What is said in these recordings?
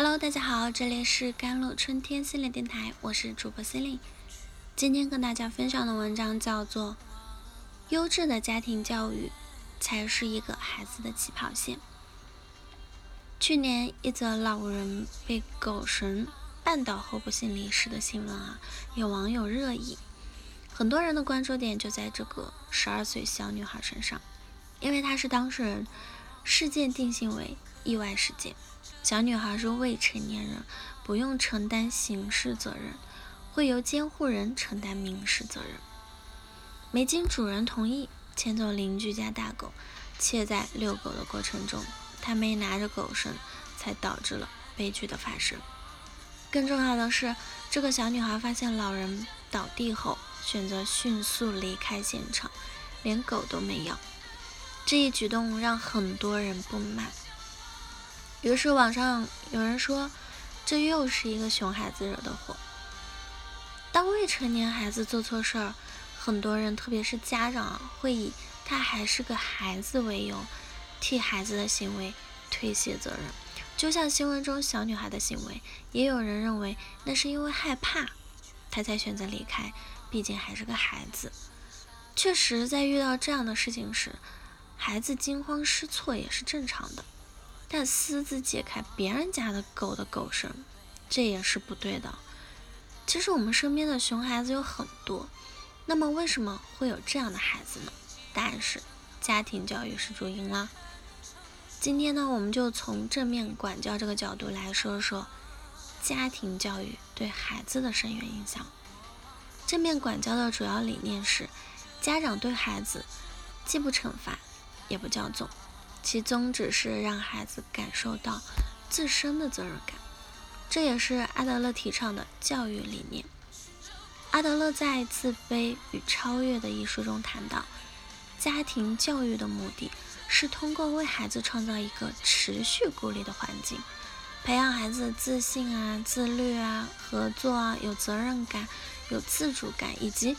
Hello，大家好，这里是甘露春天心理电台，我是主播心灵。今天跟大家分享的文章叫做《优质的家庭教育才是一个孩子的起跑线》。去年一则老人被狗绳绊倒后不幸离世的新闻啊，有网友热议，很多人的关注点就在这个十二岁小女孩身上，因为她是当事人，事件定性为意外事件。小女孩是未成年人，不用承担刑事责任，会由监护人承担民事责任。没经主人同意牵走邻居家大狗，且在遛狗的过程中，他没拿着狗绳，才导致了悲剧的发生。更重要的是，这个小女孩发现老人倒地后，选择迅速离开现场，连狗都没要。这一举动让很多人不满。于是网上有人说，这又是一个熊孩子惹的祸。当未成年孩子做错事儿，很多人，特别是家长，会以他还是个孩子为由，替孩子的行为推卸责任。就像新闻中小女孩的行为，也有人认为那是因为害怕，他才选择离开，毕竟还是个孩子。确实，在遇到这样的事情时，孩子惊慌失措也是正常的。但私自解开别人家的狗的狗绳，这也是不对的。其实我们身边的熊孩子有很多，那么为什么会有这样的孩子呢？答案是家庭教育是主因啦。今天呢，我们就从正面管教这个角度来说说家庭教育对孩子的深远影响。正面管教的主要理念是，家长对孩子既不惩罚，也不骄纵。其宗旨是让孩子感受到自身的责任感，这也是阿德勒提倡的教育理念。阿德勒在《自卑与超越》的一书中谈到，家庭教育的目的是通过为孩子创造一个持续鼓励的环境，培养孩子自信啊、自律啊、合作啊、有责任感、有自主感以及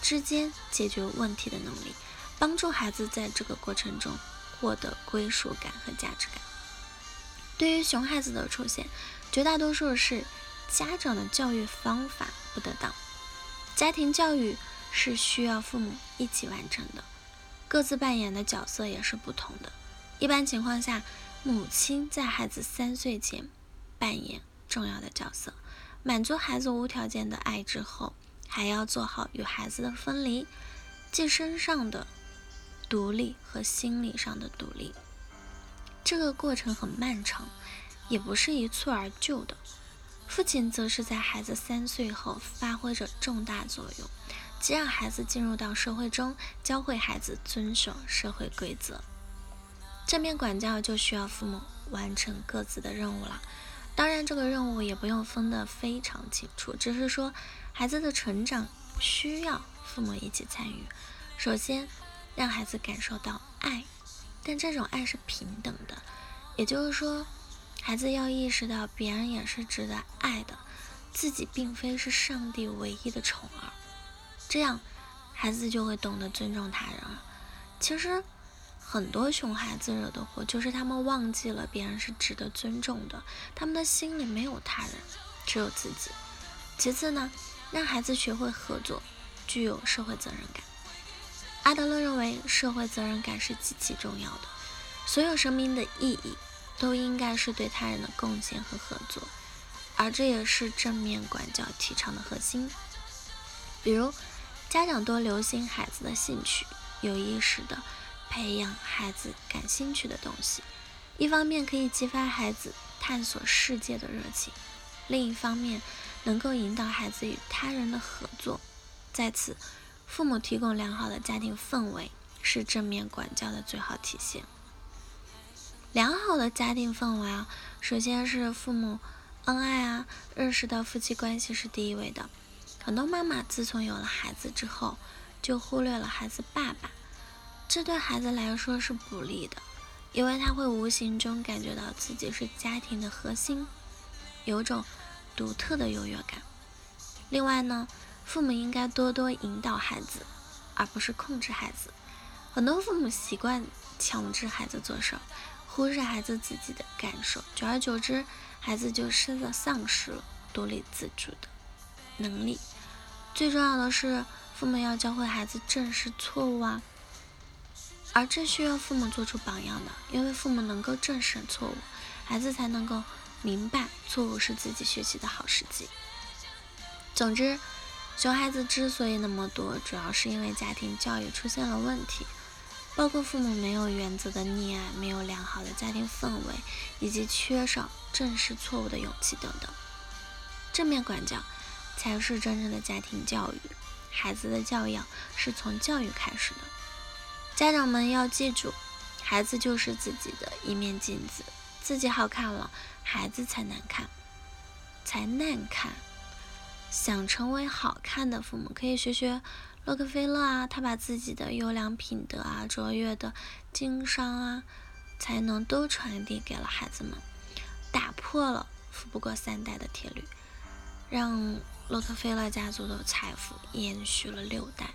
之间解决问题的能力，帮助孩子在这个过程中。获得归属感和价值感。对于熊孩子的出现，绝大多数是家长的教育方法不得当。家庭教育是需要父母一起完成的，各自扮演的角色也是不同的。一般情况下，母亲在孩子三岁前扮演重要的角色，满足孩子无条件的爱之后，还要做好与孩子的分离，即身上的。独立和心理上的独立，这个过程很漫长，也不是一蹴而就的。父亲则是在孩子三岁后发挥着重大作用，即让孩子进入到社会中，教会孩子遵守社会规则。正面管教就需要父母完成各自的任务了。当然，这个任务也不用分得非常清楚，只是说孩子的成长需要父母一起参与。首先。让孩子感受到爱，但这种爱是平等的，也就是说，孩子要意识到别人也是值得爱的，自己并非是上帝唯一的宠儿，这样孩子就会懂得尊重他人了。其实，很多熊孩子惹的祸就是他们忘记了别人是值得尊重的，他们的心里没有他人，只有自己。其次呢，让孩子学会合作，具有社会责任感。阿德勒认为，社会责任感是极其重要的。所有生命的意义都应该是对他人的贡献和合作，而这也是正面管教提倡的核心。比如，家长多留心孩子的兴趣，有意识地培养孩子感兴趣的东西，一方面可以激发孩子探索世界的热情，另一方面能够引导孩子与他人的合作。在此。父母提供良好的家庭氛围是正面管教的最好体现。良好的家庭氛围啊，首先是父母恩爱啊，认识到夫妻关系是第一位的。很多妈妈自从有了孩子之后，就忽略了孩子爸爸，这对孩子来说是不利的，因为他会无形中感觉到自己是家庭的核心，有种独特的优越感。另外呢。父母应该多多引导孩子，而不是控制孩子。很多父母习惯强制孩子做事，忽视孩子自己的感受，久而久之，孩子就失了丧失了独立自主的能力。最重要的是，父母要教会孩子正视错误啊，而这需要父母做出榜样的，因为父母能够正视错误，孩子才能够明白错误是自己学习的好时机。总之。熊孩子之所以那么多，主要是因为家庭教育出现了问题，包括父母没有原则的溺爱、没有良好的家庭氛围，以及缺少正视错误的勇气等等。正面管教才是真正的家庭教育，孩子的教养是从教育开始的。家长们要记住，孩子就是自己的一面镜子，自己好看了，孩子才难看，才难看。想成为好看的父母，可以学学洛克菲勒啊，他把自己的优良品德啊、卓越的经商啊、才能都传递给了孩子们，打破了富不过三代的铁律，让洛克菲勒家族的财富延续了六代。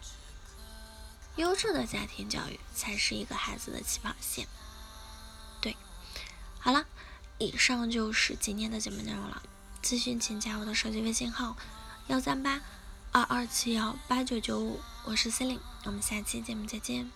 优质的家庭教育才是一个孩子的起跑线。对，好了，以上就是今天的节目内容了。咨询请加我的手机微信号。幺三八二二七幺八九九五，我是 c e l i n e 我们下期节目再见。